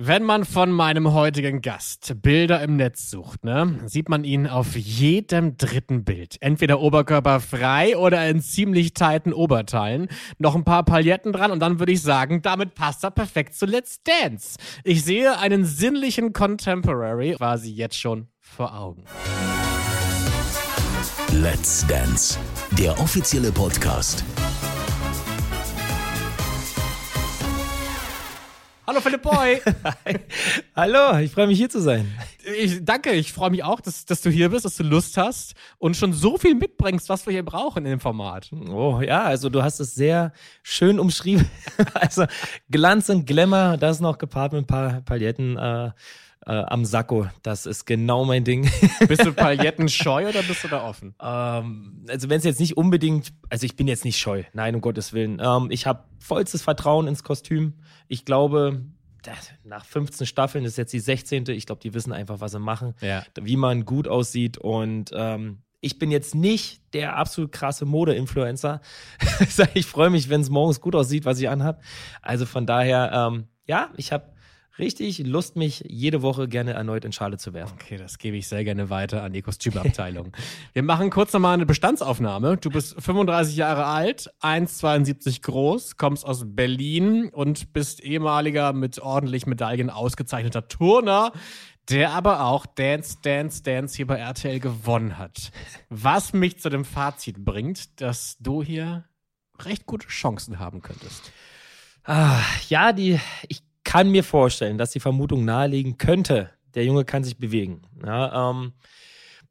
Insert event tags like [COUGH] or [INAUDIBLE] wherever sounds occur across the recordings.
Wenn man von meinem heutigen Gast Bilder im Netz sucht, ne, sieht man ihn auf jedem dritten Bild. Entweder oberkörperfrei oder in ziemlich tighten Oberteilen. Noch ein paar Pailletten dran und dann würde ich sagen, damit passt er perfekt zu Let's Dance. Ich sehe einen sinnlichen Contemporary quasi jetzt schon vor Augen. Let's Dance, der offizielle Podcast Hallo Philipp Boy. [LAUGHS] Hallo, ich freue mich hier zu sein. Ich, danke, ich freue mich auch, dass, dass du hier bist, dass du Lust hast und schon so viel mitbringst, was wir hier brauchen in dem Format. Oh ja, also du hast es sehr schön umschrieben. [LAUGHS] also Glanz und Glamour, das noch gepaart mit ein paar Paletten. Äh, äh, am Sakko. Das ist genau mein Ding. [LAUGHS] bist du Pailletten scheu oder bist du da offen? Ähm, also wenn es jetzt nicht unbedingt, also ich bin jetzt nicht scheu, nein, um Gottes Willen. Ähm, ich habe vollstes Vertrauen ins Kostüm. Ich glaube, nach 15 Staffeln ist jetzt die 16. Ich glaube, die wissen einfach, was sie machen, ja. wie man gut aussieht und ähm, ich bin jetzt nicht der absolut krasse Mode-Influencer. [LAUGHS] ich freue mich, wenn es morgens gut aussieht, was ich anhab. Also von daher, ähm, ja, ich habe richtig Lust, mich jede Woche gerne erneut in Schale zu werfen. Okay, das gebe ich sehr gerne weiter an die Kostümabteilung. [LAUGHS] Wir machen kurz nochmal eine Bestandsaufnahme. Du bist 35 Jahre alt, 1,72 groß, kommst aus Berlin und bist ehemaliger mit ordentlich Medaillen ausgezeichneter Turner, der aber auch Dance, Dance, Dance hier bei RTL gewonnen hat. Was mich zu dem Fazit bringt, dass du hier recht gute Chancen haben könntest. Ah, ja, die, ich kann mir vorstellen, dass die Vermutung nahelegen könnte, der Junge kann sich bewegen. Ja, ähm,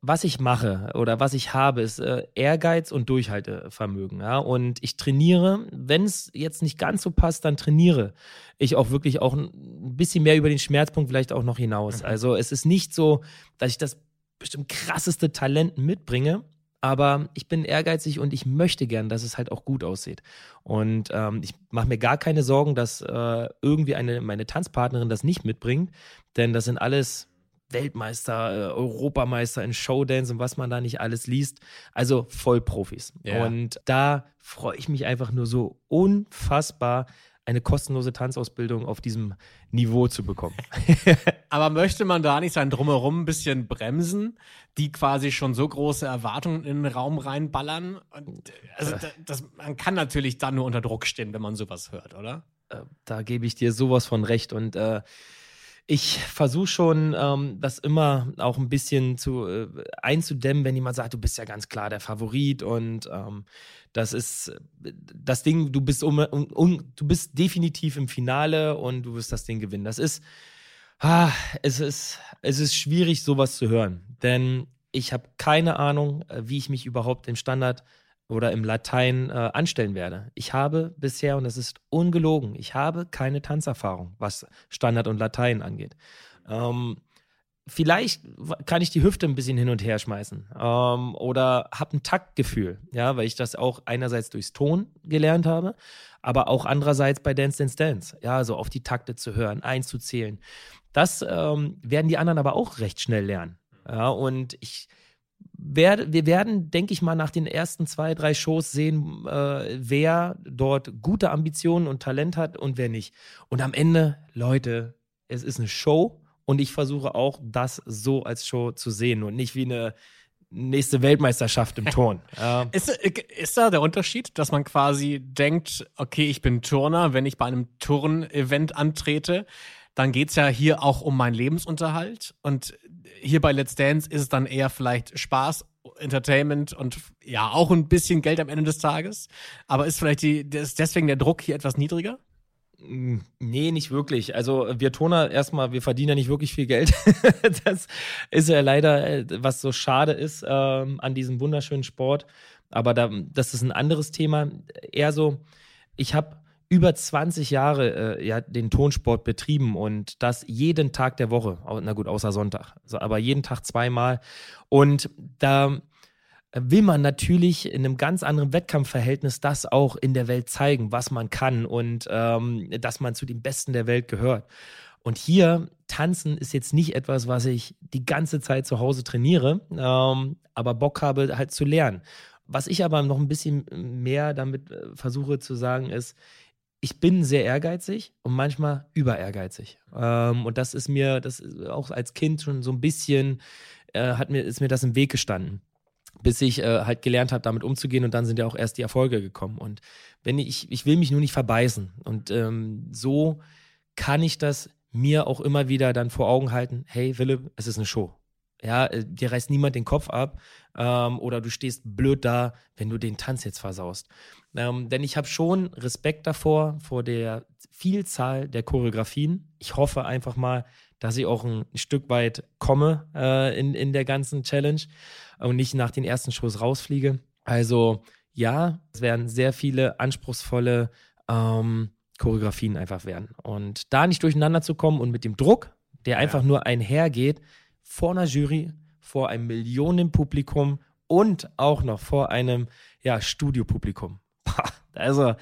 was ich mache oder was ich habe, ist äh, Ehrgeiz und Durchhaltevermögen. Ja? Und ich trainiere, wenn es jetzt nicht ganz so passt, dann trainiere ich auch wirklich auch ein bisschen mehr über den Schmerzpunkt vielleicht auch noch hinaus. Mhm. Also es ist nicht so, dass ich das bestimmt krasseste Talent mitbringe, aber ich bin ehrgeizig und ich möchte gern, dass es halt auch gut aussieht. Und ähm, ich mache mir gar keine Sorgen, dass äh, irgendwie eine, meine Tanzpartnerin das nicht mitbringt, denn das sind alles Weltmeister, äh, Europameister in Showdance und was man da nicht alles liest. Also Vollprofis. Ja. Und da freue ich mich einfach nur so unfassbar, eine kostenlose Tanzausbildung auf diesem Niveau zu bekommen. [LAUGHS] Aber möchte man da nicht sein Drumherum ein bisschen bremsen, die quasi schon so große Erwartungen in den Raum reinballern? Und, also das, das, man kann natürlich dann nur unter Druck stehen, wenn man sowas hört, oder? Äh, da gebe ich dir sowas von recht und äh, ich versuche schon, ähm, das immer auch ein bisschen zu äh, einzudämmen, wenn jemand sagt, du bist ja ganz klar der Favorit und ähm, das ist das Ding, du bist um, um, du bist definitiv im Finale und du wirst das Ding gewinnen. Das ist, ah, es ist, es ist schwierig, sowas zu hören, denn ich habe keine Ahnung, äh, wie ich mich überhaupt im Standard oder im Latein äh, anstellen werde. Ich habe bisher, und das ist ungelogen, ich habe keine Tanzerfahrung, was Standard und Latein angeht. Ähm, vielleicht kann ich die Hüfte ein bisschen hin und her schmeißen ähm, oder habe ein Taktgefühl, ja, weil ich das auch einerseits durchs Ton gelernt habe, aber auch andererseits bei Dance Dance Dance, ja, so auf die Takte zu hören, einzuzählen. Das ähm, werden die anderen aber auch recht schnell lernen. Ja, und ich werde, wir werden, denke ich mal, nach den ersten zwei, drei Shows sehen, äh, wer dort gute Ambitionen und Talent hat und wer nicht. Und am Ende, Leute, es ist eine Show und ich versuche auch, das so als Show zu sehen und nicht wie eine nächste Weltmeisterschaft im Turn. [LAUGHS] ja. ist, ist da der Unterschied, dass man quasi denkt, okay, ich bin Turner, wenn ich bei einem Turn-Event antrete, dann geht es ja hier auch um meinen Lebensunterhalt. Und hier bei Let's Dance ist es dann eher vielleicht Spaß, Entertainment und ja, auch ein bisschen Geld am Ende des Tages. Aber ist vielleicht die, ist deswegen der Druck hier etwas niedriger? Mm, nee, nicht wirklich. Also wir Toner erstmal, wir verdienen ja nicht wirklich viel Geld. [LAUGHS] das ist ja leider, äh, was so schade ist ähm, an diesem wunderschönen Sport. Aber da, das ist ein anderes Thema. Eher so, ich habe über 20 Jahre äh, ja, den Tonsport betrieben und das jeden Tag der Woche. Na gut, außer Sonntag. Also, aber jeden Tag zweimal. Und da will man natürlich in einem ganz anderen Wettkampfverhältnis das auch in der Welt zeigen, was man kann und ähm, dass man zu den Besten der Welt gehört. Und hier tanzen ist jetzt nicht etwas, was ich die ganze Zeit zu Hause trainiere, ähm, aber Bock habe halt zu lernen. Was ich aber noch ein bisschen mehr damit äh, versuche zu sagen, ist, ich bin sehr ehrgeizig und manchmal über ehrgeizig. Ähm, und das ist mir, das ist auch als Kind schon so ein bisschen, äh, hat mir, ist mir das im Weg gestanden. Bis ich äh, halt gelernt habe, damit umzugehen und dann sind ja auch erst die Erfolge gekommen. Und wenn ich, ich will mich nur nicht verbeißen. Und ähm, so kann ich das mir auch immer wieder dann vor Augen halten, hey Philipp, es ist eine Show. Ja, äh, dir reißt niemand den Kopf ab ähm, oder du stehst blöd da, wenn du den Tanz jetzt versaust. Ähm, denn ich habe schon Respekt davor, vor der Vielzahl der Choreografien. Ich hoffe einfach mal, dass ich auch ein Stück weit komme äh, in, in der ganzen Challenge und nicht nach den ersten Shows rausfliege. Also ja, es werden sehr viele anspruchsvolle ähm, Choreografien einfach werden. Und da nicht durcheinander zu kommen und mit dem Druck, der einfach nur einhergeht, vor einer Jury, vor einem Millionenpublikum und auch noch vor einem ja, Studiopublikum. Also,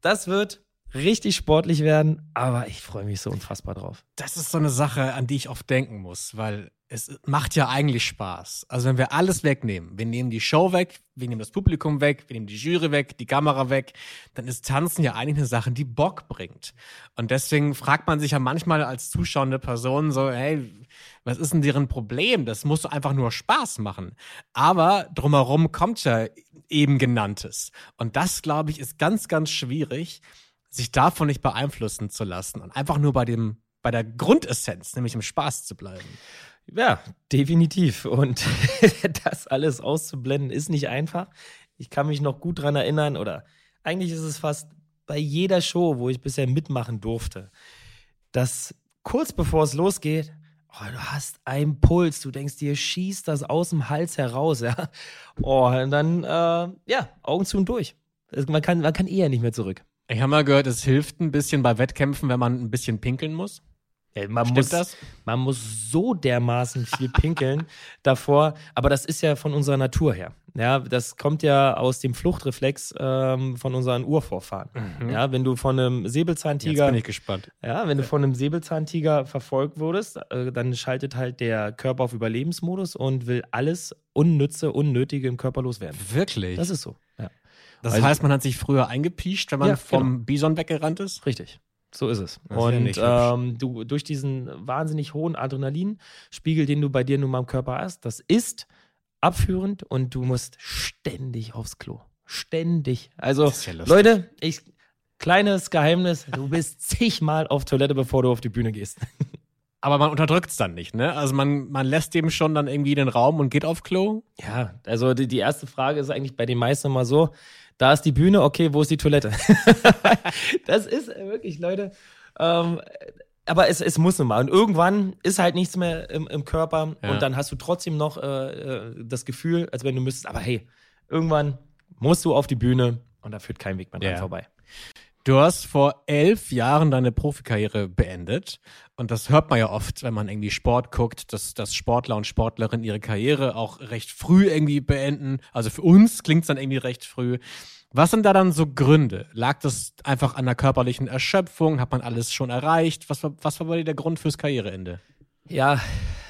das wird richtig sportlich werden, aber ich freue mich so unfassbar drauf. Das ist so eine Sache, an die ich oft denken muss, weil es macht ja eigentlich Spaß. Also wenn wir alles wegnehmen, wir nehmen die Show weg, wir nehmen das Publikum weg, wir nehmen die Jury weg, die Kamera weg, dann ist Tanzen ja eigentlich eine Sache, die Bock bringt. Und deswegen fragt man sich ja manchmal als zuschauende Person so, hey, was ist denn deren Problem? Das muss einfach nur Spaß machen. Aber drumherum kommt ja eben genanntes. Und das, glaube ich, ist ganz, ganz schwierig, sich davon nicht beeinflussen zu lassen und einfach nur bei dem, bei der Grundessenz, nämlich im Spaß zu bleiben. Ja, definitiv. Und [LAUGHS] das alles auszublenden ist nicht einfach. Ich kann mich noch gut dran erinnern, oder eigentlich ist es fast bei jeder Show, wo ich bisher mitmachen durfte, dass kurz bevor es losgeht, oh, du hast einen Puls, du denkst dir, schießt das aus dem Hals heraus, ja. Oh, und dann, äh, ja, Augen zu und durch. Man kann, man kann eher nicht mehr zurück. Ich habe mal gehört, es hilft ein bisschen bei Wettkämpfen, wenn man ein bisschen pinkeln muss. Ja, man, Stimmt muss, das? man muss so dermaßen viel pinkeln [LAUGHS] davor, aber das ist ja von unserer Natur her. Ja, das kommt ja aus dem Fluchtreflex ähm, von unseren Urvorfahren. Mhm. Ja, wenn du von einem Säbelzahntiger. Jetzt bin ich gespannt. Ja, wenn du von einem Säbelzahntiger verfolgt wurdest, äh, dann schaltet halt der Körper auf Überlebensmodus und will alles Unnütze, Unnötige im Körper loswerden. Wirklich? Das ist so. Ja. Das also, heißt, man hat sich früher eingepiescht, wenn man ja, vom genau. Bison weggerannt ist? Richtig. So ist es. Das und ähm, du durch diesen wahnsinnig hohen Adrenalinspiegel, den du bei dir nun mal im Körper hast, das ist abführend und du musst ständig aufs Klo. Ständig. Also, ja Leute, ich, kleines Geheimnis, du bist zigmal auf Toilette, bevor du auf die Bühne gehst. [LAUGHS] Aber man unterdrückt es dann nicht, ne? Also man, man lässt dem schon dann irgendwie den Raum und geht auf Klo. Ja, also die, die erste Frage ist eigentlich bei den meisten immer so, da ist die Bühne, okay, wo ist die Toilette? [LAUGHS] das ist wirklich, Leute. Ähm, aber es, es muss nun mal. Und irgendwann ist halt nichts mehr im, im Körper ja. und dann hast du trotzdem noch äh, äh, das Gefühl, als wenn du müsstest, aber hey, irgendwann musst du auf die Bühne und da führt kein Weg mehr dran ja. vorbei. Du hast vor elf Jahren deine Profikarriere beendet. Und das hört man ja oft, wenn man irgendwie Sport guckt, dass, dass Sportler und Sportlerinnen ihre Karriere auch recht früh irgendwie beenden. Also für uns klingt es dann irgendwie recht früh. Was sind da dann so Gründe? Lag das einfach an der körperlichen Erschöpfung? Hat man alles schon erreicht? Was war, was war bei dir der Grund fürs Karriereende? Ja,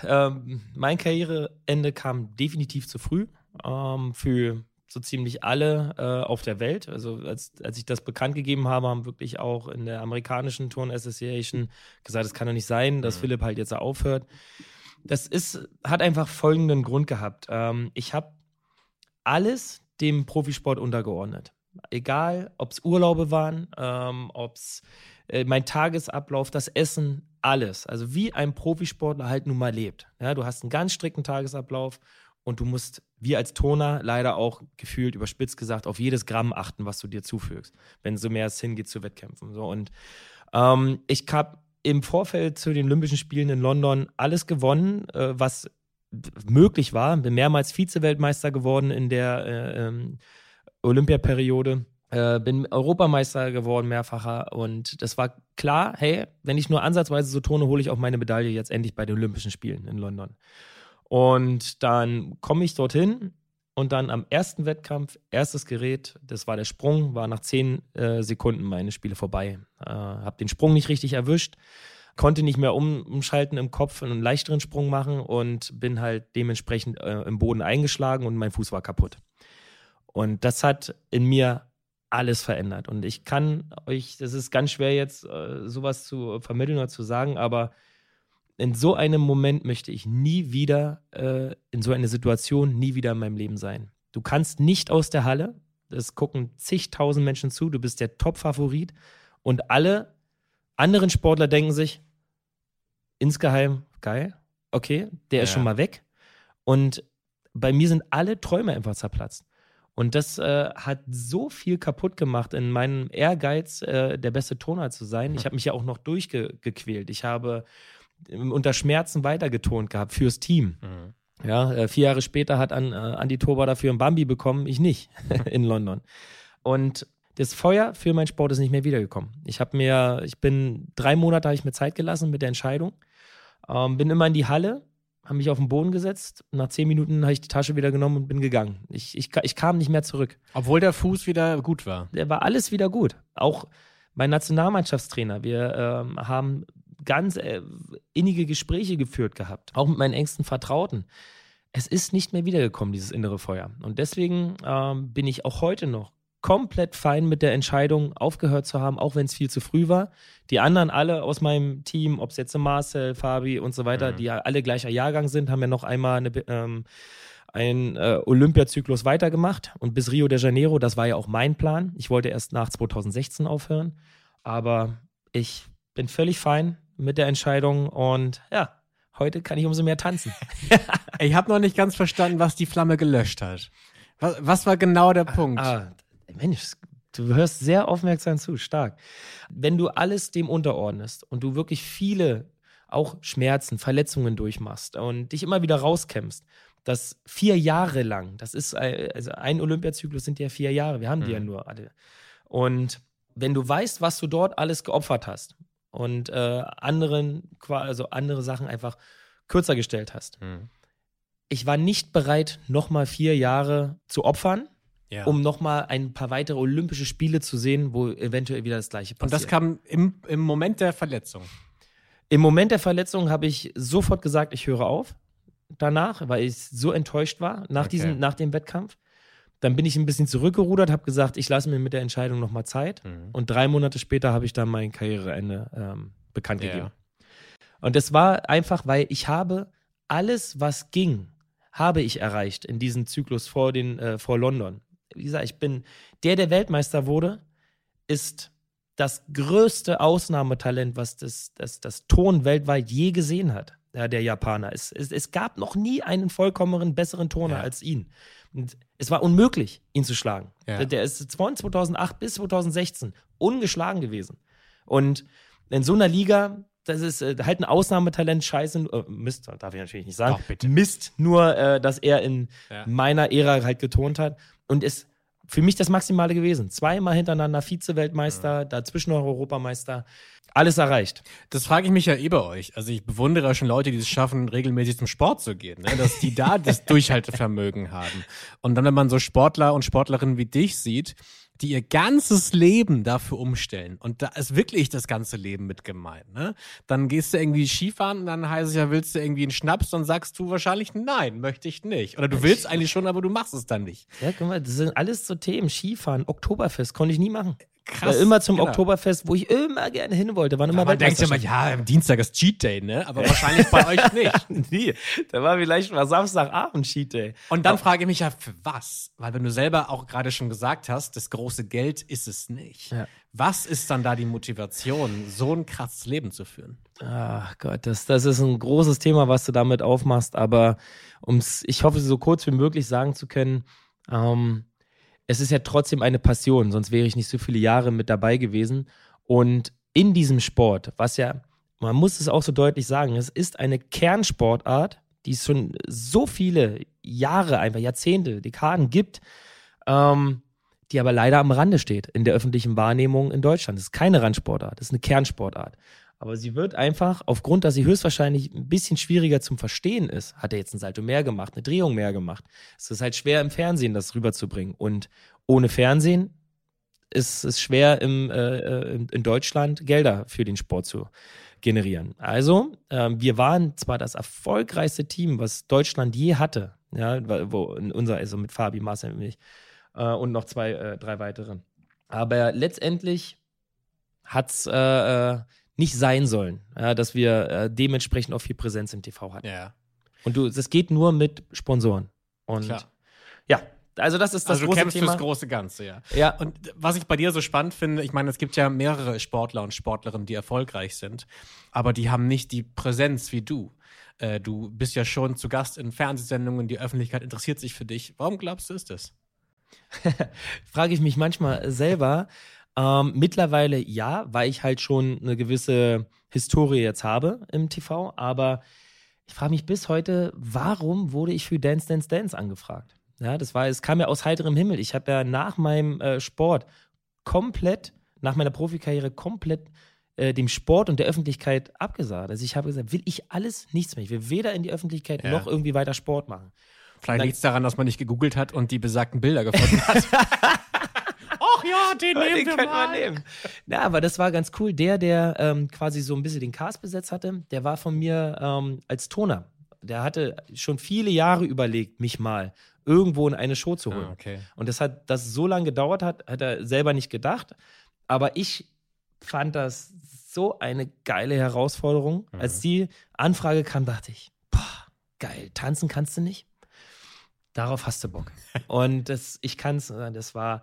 ähm, mein Karriereende kam definitiv zu früh. Ähm, für so ziemlich alle äh, auf der Welt. Also als, als ich das bekannt gegeben habe, haben wirklich auch in der amerikanischen Turn Association gesagt, es kann doch nicht sein, dass mhm. Philipp halt jetzt aufhört. Das ist, hat einfach folgenden Grund gehabt. Ähm, ich habe alles dem Profisport untergeordnet. Egal, ob es Urlaube waren, ähm, ob es äh, mein Tagesablauf, das Essen, alles. Also wie ein Profisportler halt nun mal lebt. Ja, du hast einen ganz strikten Tagesablauf und du musst, wie als Toner, leider auch gefühlt überspitzt gesagt, auf jedes Gramm achten, was du dir zufügst, wenn so mehr es hingeht zu Wettkämpfen. So, und ähm, ich habe im Vorfeld zu den Olympischen Spielen in London alles gewonnen, äh, was möglich war. Bin mehrmals Vize-Weltmeister geworden in der äh, ähm, Olympiaperiode. Äh, bin Europameister geworden, mehrfacher. Und das war klar, hey, wenn ich nur ansatzweise so tone, hole ich auch meine Medaille jetzt endlich bei den Olympischen Spielen in London. Und dann komme ich dorthin und dann am ersten Wettkampf, erstes Gerät, das war der Sprung, war nach zehn äh, Sekunden meine Spiele vorbei. Äh, hab den Sprung nicht richtig erwischt, konnte nicht mehr um, umschalten im Kopf, einen leichteren Sprung machen und bin halt dementsprechend äh, im Boden eingeschlagen und mein Fuß war kaputt. Und das hat in mir alles verändert. Und ich kann euch, das ist ganz schwer jetzt äh, sowas zu vermitteln oder zu sagen, aber in so einem Moment möchte ich nie wieder äh, in so einer Situation nie wieder in meinem Leben sein. Du kannst nicht aus der Halle, es gucken zigtausend Menschen zu, du bist der Top-Favorit und alle anderen Sportler denken sich, insgeheim, geil, okay, der ja. ist schon mal weg. Und bei mir sind alle Träume einfach zerplatzt. Und das äh, hat so viel kaputt gemacht in meinem Ehrgeiz, äh, der beste Toner zu sein. Ich habe mich ja auch noch durchgequält. Ich habe unter Schmerzen weitergetont gehabt fürs Team. Mhm. Ja, äh, vier Jahre später hat an, äh, Andi Toba dafür ein Bambi bekommen, ich nicht [LAUGHS] in London. Und das Feuer für meinen Sport ist nicht mehr wiedergekommen. Ich habe mir, ich bin drei Monate habe ich mir Zeit gelassen mit der Entscheidung, ähm, bin immer in die Halle, habe mich auf den Boden gesetzt. Nach zehn Minuten habe ich die Tasche wieder genommen und bin gegangen. Ich, ich, ich kam nicht mehr zurück. Obwohl der Fuß wieder gut war. Der war alles wieder gut. Auch mein Nationalmannschaftstrainer. Wir ähm, haben ganz äh, innige Gespräche geführt gehabt, auch mit meinen engsten Vertrauten. Es ist nicht mehr wiedergekommen, dieses innere Feuer. Und deswegen ähm, bin ich auch heute noch komplett fein mit der Entscheidung, aufgehört zu haben, auch wenn es viel zu früh war. Die anderen alle aus meinem Team, ob es jetzt Marcel, Fabi und so weiter, mhm. die ja alle gleicher Jahrgang sind, haben ja noch einmal eine, ähm, einen äh, Olympiazyklus weitergemacht. Und bis Rio de Janeiro, das war ja auch mein Plan. Ich wollte erst nach 2016 aufhören. Aber ich bin völlig fein mit der Entscheidung und ja, heute kann ich umso mehr tanzen. [LAUGHS] ich habe noch nicht ganz verstanden, was die Flamme gelöscht hat. Was, was war genau der Punkt? Ah, Mensch, du hörst sehr aufmerksam zu, stark. Wenn du alles dem unterordnest und du wirklich viele auch Schmerzen, Verletzungen durchmachst und dich immer wieder rauskämpfst, das vier Jahre lang, das ist, äh, also ein Olympiazyklus sind ja vier Jahre, wir haben die mhm. ja nur alle. Und wenn du weißt, was du dort alles geopfert hast und äh, anderen, also andere Sachen einfach kürzer gestellt hast. Mhm. Ich war nicht bereit, nochmal vier Jahre zu opfern, ja. um nochmal ein paar weitere Olympische Spiele zu sehen, wo eventuell wieder das Gleiche passiert. Und das kam im, im Moment der Verletzung? Im Moment der Verletzung habe ich sofort gesagt, ich höre auf danach, weil ich so enttäuscht war nach, okay. diesem, nach dem Wettkampf. Dann bin ich ein bisschen zurückgerudert, habe gesagt, ich lasse mir mit der Entscheidung nochmal Zeit. Mhm. Und drei Monate später habe ich dann mein Karriereende ähm, bekannt gegeben. Und es war einfach, weil ich habe alles, was ging, habe ich erreicht in diesem Zyklus vor, den, äh, vor London wie gesagt, ich bin der, der Weltmeister wurde, ist das größte Ausnahmetalent, was das, das, das Ton weltweit je gesehen hat, ja, der Japaner. Es, es, es gab noch nie einen vollkommeneren, besseren Turner ja. als ihn. Und es war unmöglich, ihn zu schlagen. Ja. Der, der ist von 2008 bis 2016 ungeschlagen gewesen. Und in so einer Liga, das ist äh, halt ein Ausnahmetalent, scheiße, äh, Mist, darf ich natürlich nicht sagen. Ach, Mist, nur, äh, dass er in ja. meiner Ära halt getont hat. Und ist für mich das Maximale gewesen. Zweimal hintereinander Vize-Weltmeister, ja. dazwischen noch Europameister. Alles erreicht. Das frage ich mich ja eh bei euch. Also ich bewundere schon Leute, die es schaffen, regelmäßig zum Sport zu gehen, ne? dass die da [LAUGHS] das Durchhaltevermögen haben. Und dann, wenn man so Sportler und Sportlerinnen wie dich sieht, die ihr ganzes Leben dafür umstellen. Und da ist wirklich das ganze Leben mit gemeint. Ne? Dann gehst du irgendwie Skifahren und dann heißt es ja, willst du irgendwie einen Schnaps? Dann sagst du wahrscheinlich, nein, möchte ich nicht. Oder du willst eigentlich schon, aber du machst es dann nicht. Ja, guck mal, das sind alles so Themen. Skifahren, Oktoberfest, konnte ich nie machen. Krass. War immer zum genau. Oktoberfest, wo ich immer gerne hin wollte. Waren immer man denkt ja mal, ja, am Dienstag ist Cheat Day, ne? Aber wahrscheinlich bei euch [LAUGHS] nicht. Nie. Da war vielleicht mal Samstagabend Cheat Day. Und dann Aber frage ich mich ja, für was? Weil wenn du selber auch gerade schon gesagt hast, das große Geld ist es nicht. Ja. Was ist dann da die Motivation, so ein krasses Leben zu führen? Ach Gott, das, das ist ein großes Thema, was du damit aufmachst. Aber ums, ich hoffe, so kurz wie möglich sagen zu können, ähm, es ist ja trotzdem eine Passion, sonst wäre ich nicht so viele Jahre mit dabei gewesen. Und in diesem Sport, was ja, man muss es auch so deutlich sagen, es ist eine Kernsportart, die es schon so viele Jahre, einfach Jahrzehnte, Dekaden gibt, ähm, die aber leider am Rande steht in der öffentlichen Wahrnehmung in Deutschland. Es ist keine Randsportart, es ist eine Kernsportart. Aber sie wird einfach, aufgrund, dass sie höchstwahrscheinlich ein bisschen schwieriger zum Verstehen ist, hat er jetzt ein Salto mehr gemacht, eine Drehung mehr gemacht. Es ist halt schwer im Fernsehen, das rüberzubringen. Und ohne Fernsehen ist es schwer im, äh, äh in Deutschland Gelder für den Sport zu generieren. Also, äh, wir waren zwar das erfolgreichste Team, was Deutschland je hatte, ja, wo unser, also mit Fabi, Marcel und mich, äh, und noch zwei, äh, drei weiteren. Aber letztendlich hat es äh, äh, nicht sein sollen, ja, dass wir äh, dementsprechend auch viel Präsenz im TV hatten. Ja. Und du, das geht nur mit Sponsoren. Und Klar. ja, also das ist das also du große kämpfst Thema. fürs große Ganze, ja. ja, Und was ich bei dir so spannend finde, ich meine, es gibt ja mehrere Sportler und Sportlerinnen, die erfolgreich sind, aber die haben nicht die Präsenz wie du. Äh, du bist ja schon zu Gast in Fernsehsendungen, die Öffentlichkeit interessiert sich für dich. Warum glaubst du, ist das? [LAUGHS] frage ich mich manchmal selber. Ähm, mittlerweile ja, weil ich halt schon eine gewisse Historie jetzt habe im TV, aber ich frage mich bis heute, warum wurde ich für Dance Dance Dance angefragt? Ja, das war, es kam ja aus heiterem Himmel. Ich habe ja nach meinem äh, Sport komplett, nach meiner Profikarriere komplett äh, dem Sport und der Öffentlichkeit abgesagt. Also ich habe gesagt, will ich alles nichts mehr. Ich will weder in die Öffentlichkeit Ja. noch irgendwie weiter Sport machen. Vielleicht liegt es daran, dass man nicht gegoogelt hat und die besagten Bilder gefunden [LAUGHS] hat. Ach [LAUGHS] ja, den nehmen den wir könnte mal. man nehmen. Ja, aber das war ganz cool. Der, der ähm, quasi so ein bisschen den Cast besetzt hatte, der war von mir ähm, als Toner. Der hatte schon viele Jahre überlegt, mich mal irgendwo in eine Show zu holen. Ah, okay. Und das hat, das so lange gedauert hat, hat er selber nicht gedacht. Aber ich fand das so eine geile Herausforderung. Mhm. Als die Anfrage kam, dachte ich, boah, geil, tanzen kannst du nicht? Darauf hast du Bock. [LAUGHS] Und das, ich kann es, das war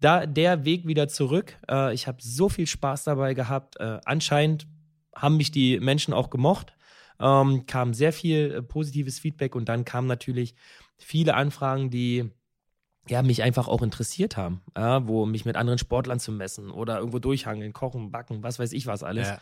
da der Weg wieder zurück. Äh, ich habe so viel Spaß dabei gehabt. Äh, anscheinend haben mich die Menschen auch gemocht. Ähm, kam sehr viel äh, positives Feedback und dann kamen natürlich viele Anfragen, die ja, mich einfach auch interessiert haben, ja, wo mich mit anderen Sportlern zu messen oder irgendwo durchhangeln, kochen, backen, was weiß ich was alles. Ja.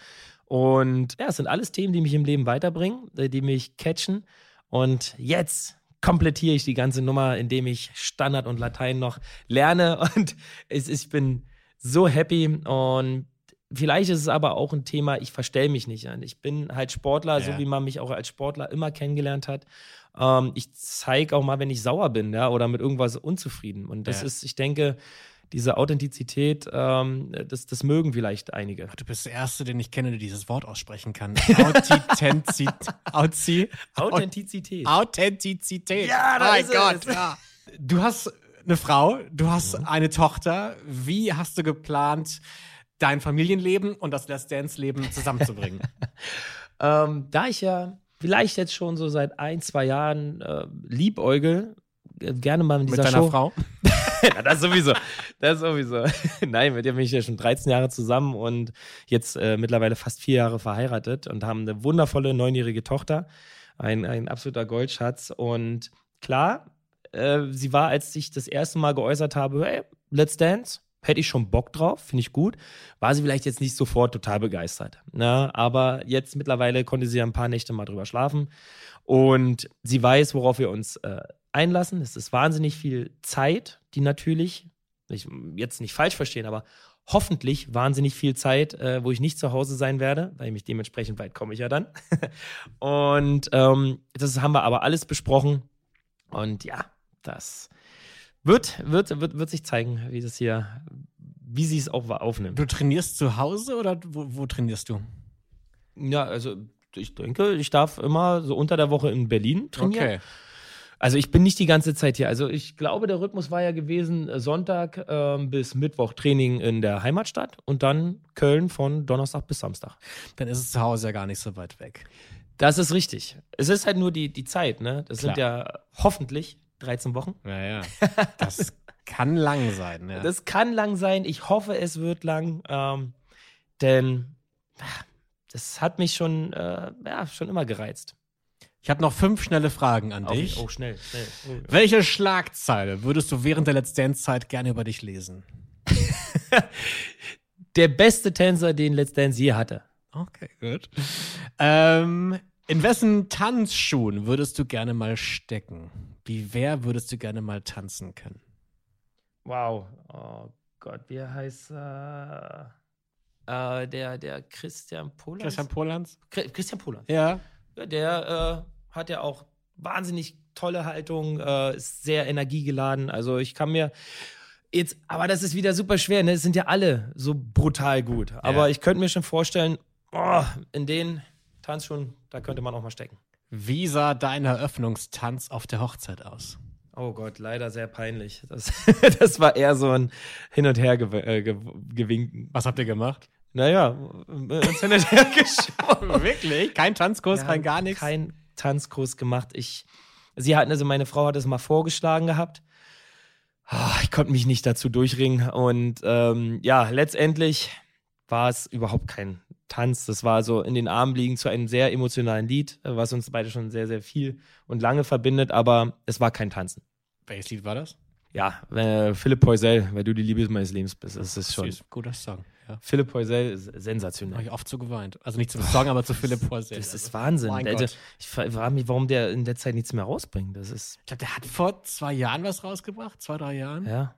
Und ja, es sind alles Themen, die mich im Leben weiterbringen, äh, die mich catchen. Und jetzt komplettiere ich die ganze Nummer, indem ich Standard und Latein noch lerne. [LAUGHS] Und es, ich bin so happy. Und vielleicht ist es aber auch ein Thema, ich verstell mich nicht an. Ich bin halt Sportler, so Ja. wie man mich auch als Sportler immer kennengelernt hat. Ähm, ich zeige auch mal, wenn ich sauer bin, ja, oder mit irgendwas unzufrieden. Und das Ja. ist, ich denke, diese Authentizität, ähm, das, das mögen vielleicht einige. Du bist der Erste, den ich kenne, der dieses Wort aussprechen kann. [LAUGHS] Authentizität. Authentizität. Authentizität. Ja, da mein ist Gott, es. ja. Du hast eine Frau, du hast Mhm. eine Tochter. Wie hast du geplant, dein Familienleben und das Let's Dance-Leben zusammenzubringen? [LAUGHS] Ähm, da ich ja vielleicht jetzt schon so seit ein, zwei Jahren äh, liebäugel, äh, gerne mal in Mit dieser deiner Show. Frau? [LAUGHS] Ja, das sowieso. Das sowieso. [LAUGHS] Nein, mit der bin ich ja schon 13 Jahre zusammen und jetzt äh, mittlerweile fast vier Jahre verheiratet und haben eine wundervolle neunjährige Tochter. Ein, ein absoluter Goldschatz. Und klar, äh, sie war, als ich das erste Mal geäußert habe, hey, let's dance. Hätte ich schon Bock drauf, finde ich gut. War sie vielleicht jetzt nicht sofort total begeistert. Ne? Aber jetzt mittlerweile konnte sie ja ein paar Nächte mal drüber schlafen. Und sie weiß, worauf wir uns äh, einlassen. Es ist wahnsinnig viel Zeit, die natürlich, ich, jetzt nicht falsch verstehen, aber hoffentlich wahnsinnig viel Zeit, äh, wo ich nicht zu Hause sein werde, weil mich dementsprechend weit komme ich ja dann. [LAUGHS] Und ähm, das haben wir aber alles besprochen. Und ja, das wird, wird, wird, wird sich zeigen, wie das hier, wie sie es auch aufnimmt. Du trainierst zu Hause oder wo, wo trainierst du? Ja, also ich denke, ich darf immer so unter der Woche in Berlin trainieren. Okay. Also ich bin nicht die ganze Zeit hier. Also ich glaube, der Rhythmus war ja gewesen, äh, Sonntag ähm, bis Mittwoch Training in der Heimatstadt und dann Köln von Donnerstag bis Samstag. Dann ist es zu Hause ja gar nicht so weit weg. Das ist richtig. Es ist halt nur die, die Zeit, ne? Das sind ja hoffentlich 13 Wochen. Ja, ja. [LAUGHS] Das kann lang sein, ja. Das kann lang sein. Ich hoffe, es wird lang. Ähm, denn ah, das hat mich schon, äh, ja, schon immer gereizt. Ich habe noch fünf schnelle Fragen an Auf- dich. Oh, schnell, schnell. Oh. Welche Schlagzeile würdest du während der Let's Dance-Zeit gerne über dich lesen? [LAUGHS] Der beste Tänzer, den Let's Dance je hatte. Okay, gut. Ähm, in wessen Tanzschuhen würdest du gerne mal stecken? Wie wer würdest du gerne mal tanzen können? Wow. Oh Gott, wie heißt äh, äh, der, der Christian Polanz? Christian Polans? Chri- Christian Polanz. Ja. Ja, der äh, hat ja auch wahnsinnig tolle Haltung, äh, ist sehr energiegeladen. Also ich kann mir jetzt, aber das ist wieder super schwer, ne? Es sind ja alle so brutal gut. Aber ich könnte mir schon vorstellen, oh, in den Tanzschuhen, da könnte man auch mal stecken. Wie sah dein Eröffnungstanz auf der Hochzeit aus? Oh Gott, leider sehr peinlich. Das, [LAUGHS] das war eher so ein Hin- und Her gew äh, gewinken. Was habt ihr gemacht? Naja, uns hin und her geschaut. Wirklich? Kein Tanzkurs, Wir kein gar nichts? Kein Tanzkurs gemacht. Ich, sie hatten, also meine Frau hat es mal vorgeschlagen gehabt. Ah, Ich konnte mich nicht dazu durchringen. Und ähm, ja, letztendlich war es überhaupt kein Tanz. Das war so in den Armen liegen zu einem sehr emotionalen Lied, was uns beide schon sehr, sehr viel und lange verbindet, aber es war kein Tanzen. Welches Lied war das? Ja, äh, Philipp Poisel, weil du die Liebe meines Lebens bist. Das ist schon. Süß. Guter Song. Ja. Philipp Poisel ist Habe sensationell. ich oft so geweint. Also nicht zum Song, aber zu Philipp Poisel. Das Also, ist Wahnsinn. Mein Gott. ich frage mich, warum der in der Zeit nichts mehr rausbringt. Das ist, Ich glaube, der hat vor zwei Jahren was rausgebracht. Zwei, drei Jahren. ja,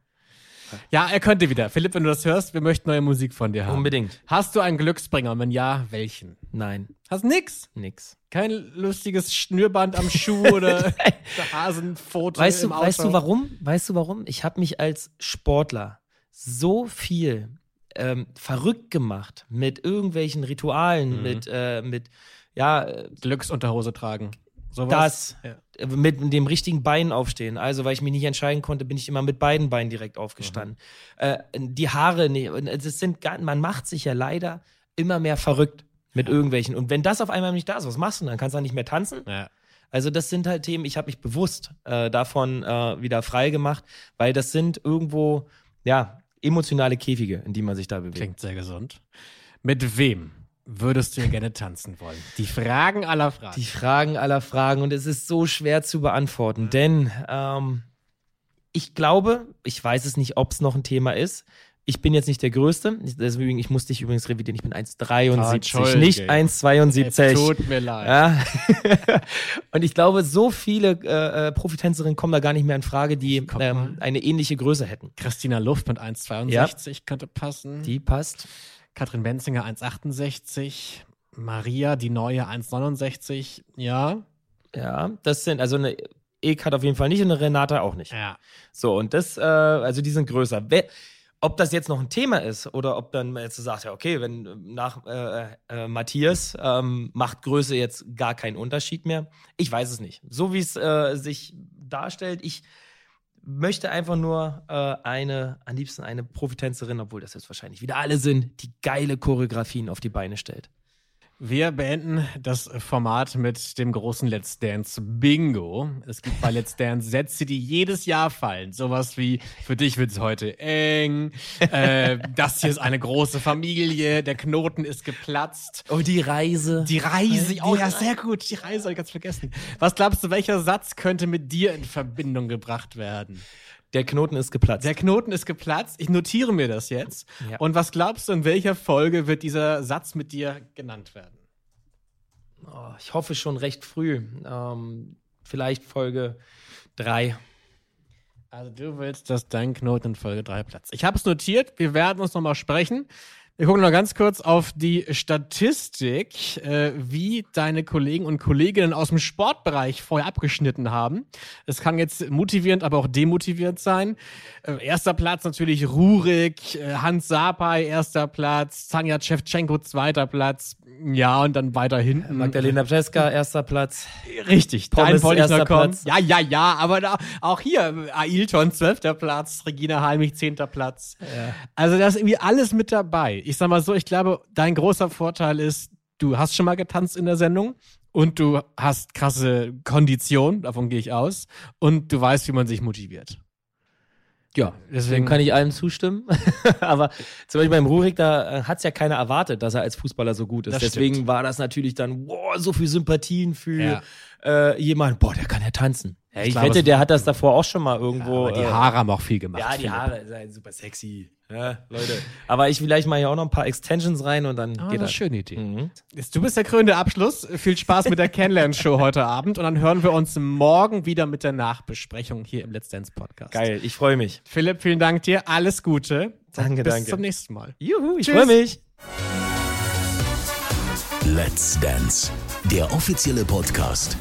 Ja, er könnte wieder. Philipp, wenn du das hörst, wir möchten neue Musik von dir haben. unbedingt. Hast du einen Glücksbringer? Und wenn ja, welchen? Nein, Hast nix? nix. Kein lustiges Schnürband am Schuh oder [LAUGHS] Hasenfoto Weißt du, weißt du warum? Weißt du warum? Ich habe mich als Sportler so viel ähm, verrückt gemacht mit irgendwelchen Ritualen, Mhm. mit, äh, mit, ja, äh, Glücksunterhose tragen. Sowas? das, Ja. mit dem richtigen Bein aufstehen. Also, weil ich mich nicht entscheiden konnte, bin ich immer mit beiden Beinen direkt aufgestanden. Äh, die Haare, nee, es sind man macht sich ja leider immer mehr verrückt mit irgendwelchen. Und wenn das auf einmal nicht da ist, was machst du dann? Kannst du dann nicht mehr tanzen? Ja. Also das sind halt Themen, ich habe mich bewusst äh, davon äh, wieder frei gemacht, weil das sind irgendwo, ja, emotionale Käfige, in die man sich da bewegt. Klingt sehr gesund. Mit wem würdest du gerne tanzen wollen? Die Fragen aller Fragen. Die Fragen aller Fragen und es ist so schwer zu beantworten, denn ähm, ich glaube, ich weiß es nicht, ob es noch ein Thema ist. Ich bin jetzt nicht der Größte, Ich- deswegen, ich muss dich übrigens revidieren, ich bin 1,73, Ah, nicht es 1,72. tut mir leid. Ja. [LAUGHS] und ich glaube, so viele äh, äh, Profitänzerinnen kommen da gar nicht mehr in Frage, die ähm, eine ähnliche Größe hätten. Christina Luft mit 1,62 könnte passen. Die passt. Katrin Benzinger 1,68. Maria, die neue 1,69. Ja. Ja, das sind, also eine Ek hat auf jeden Fall nicht und eine Renata auch nicht. Ja. So, und das, äh, also die sind größer. Wer, ob das jetzt noch ein Thema ist oder ob dann jetzt sagt, ja, okay, wenn äh, nach äh, äh, Matthias ähm, macht Größe jetzt gar keinen Unterschied mehr. Ich weiß es nicht. So wie es äh, sich darstellt, ich möchte einfach nur äh, eine, am liebsten eine Profitänzerin, obwohl das jetzt wahrscheinlich wieder alle sind, die geile Choreografien auf die Beine stellt. Wir beenden das Format mit dem großen Let's Dance Bingo. Es gibt bei Let's Dance Sätze, die jedes Jahr fallen. Sowas wie, für dich wird es heute eng, äh, das hier ist eine große Familie, der Knoten ist geplatzt. Oh, die Reise. Die Reise, Die oh ja, Reise. sehr gut, die Reise habe ich ganz vergessen. Was glaubst du, welcher Satz könnte mit dir in Verbindung gebracht werden? Der Knoten ist geplatzt. Der Knoten ist geplatzt, ich notiere mir das jetzt. Ja. Und was glaubst du, in welcher Folge wird dieser Satz mit dir genannt werden? Oh, ich hoffe schon recht früh. Ähm, vielleicht Folge 3. Also du willst, dass dein Knoten in Folge 3 platzt. Ich habe es notiert, wir werden uns nochmal sprechen. Wir gucken noch ganz kurz auf die Statistik, äh, wie deine Kollegen und Kolleginnen aus dem Sportbereich vorher abgeschnitten haben. Es kann jetzt motivierend, aber auch demotivierend sein. Äh, erster Platz natürlich Rurik, äh, Hans Sapai, erster Platz, Tanja Shevchenko, zweiter Platz. Ja, und dann weiter hinten. Magdalena Brzeska, erster Platz. Richtig, Pommes, noch erster kommen. Platz. Ja, ja, ja, aber da, auch hier, Ailton, zwölfter Platz, Regina Halmich, zehnter Platz. Also da ist irgendwie alles mit dabei. Ich sag mal so, ich glaube, dein großer Vorteil ist, du hast schon mal getanzt in der Sendung und du hast krasse Kondition, davon gehe ich aus, und du weißt, wie man sich motiviert. Ja, Deswegen- deswegen kann ich allem zustimmen. [LAUGHS] Aber zum Beispiel beim Rurik, da hat es ja keiner erwartet, dass er als Fußballer so gut ist. Das deswegen stimmt. war das natürlich dann, boah, so viel Sympathien für Ja. Äh, jemanden, boah, der kann ja tanzen. Ja, ich wette, der hat das davor auch schon mal irgendwo. aber die äh, Haare haben auch viel gemacht. Ja, die Philipp. Haare sind super sexy. Ja, Leute. [LAUGHS] Aber ich vielleicht mal hier auch noch ein paar Extensions rein und dann Ah, geht das eine schöne Idee. Mhm. Du bist der krönende Abschluss. Viel Spaß mit der Kennenlern-Show heute Abend und dann hören wir uns morgen wieder mit der Nachbesprechung hier im Let's Dance Podcast. Geil, ich freue mich. Philipp, vielen Dank dir. Alles Gute. Danke, Bis danke. zum nächsten Mal. Juhu, ich freue mich. Let's Dance, der offizielle Podcast.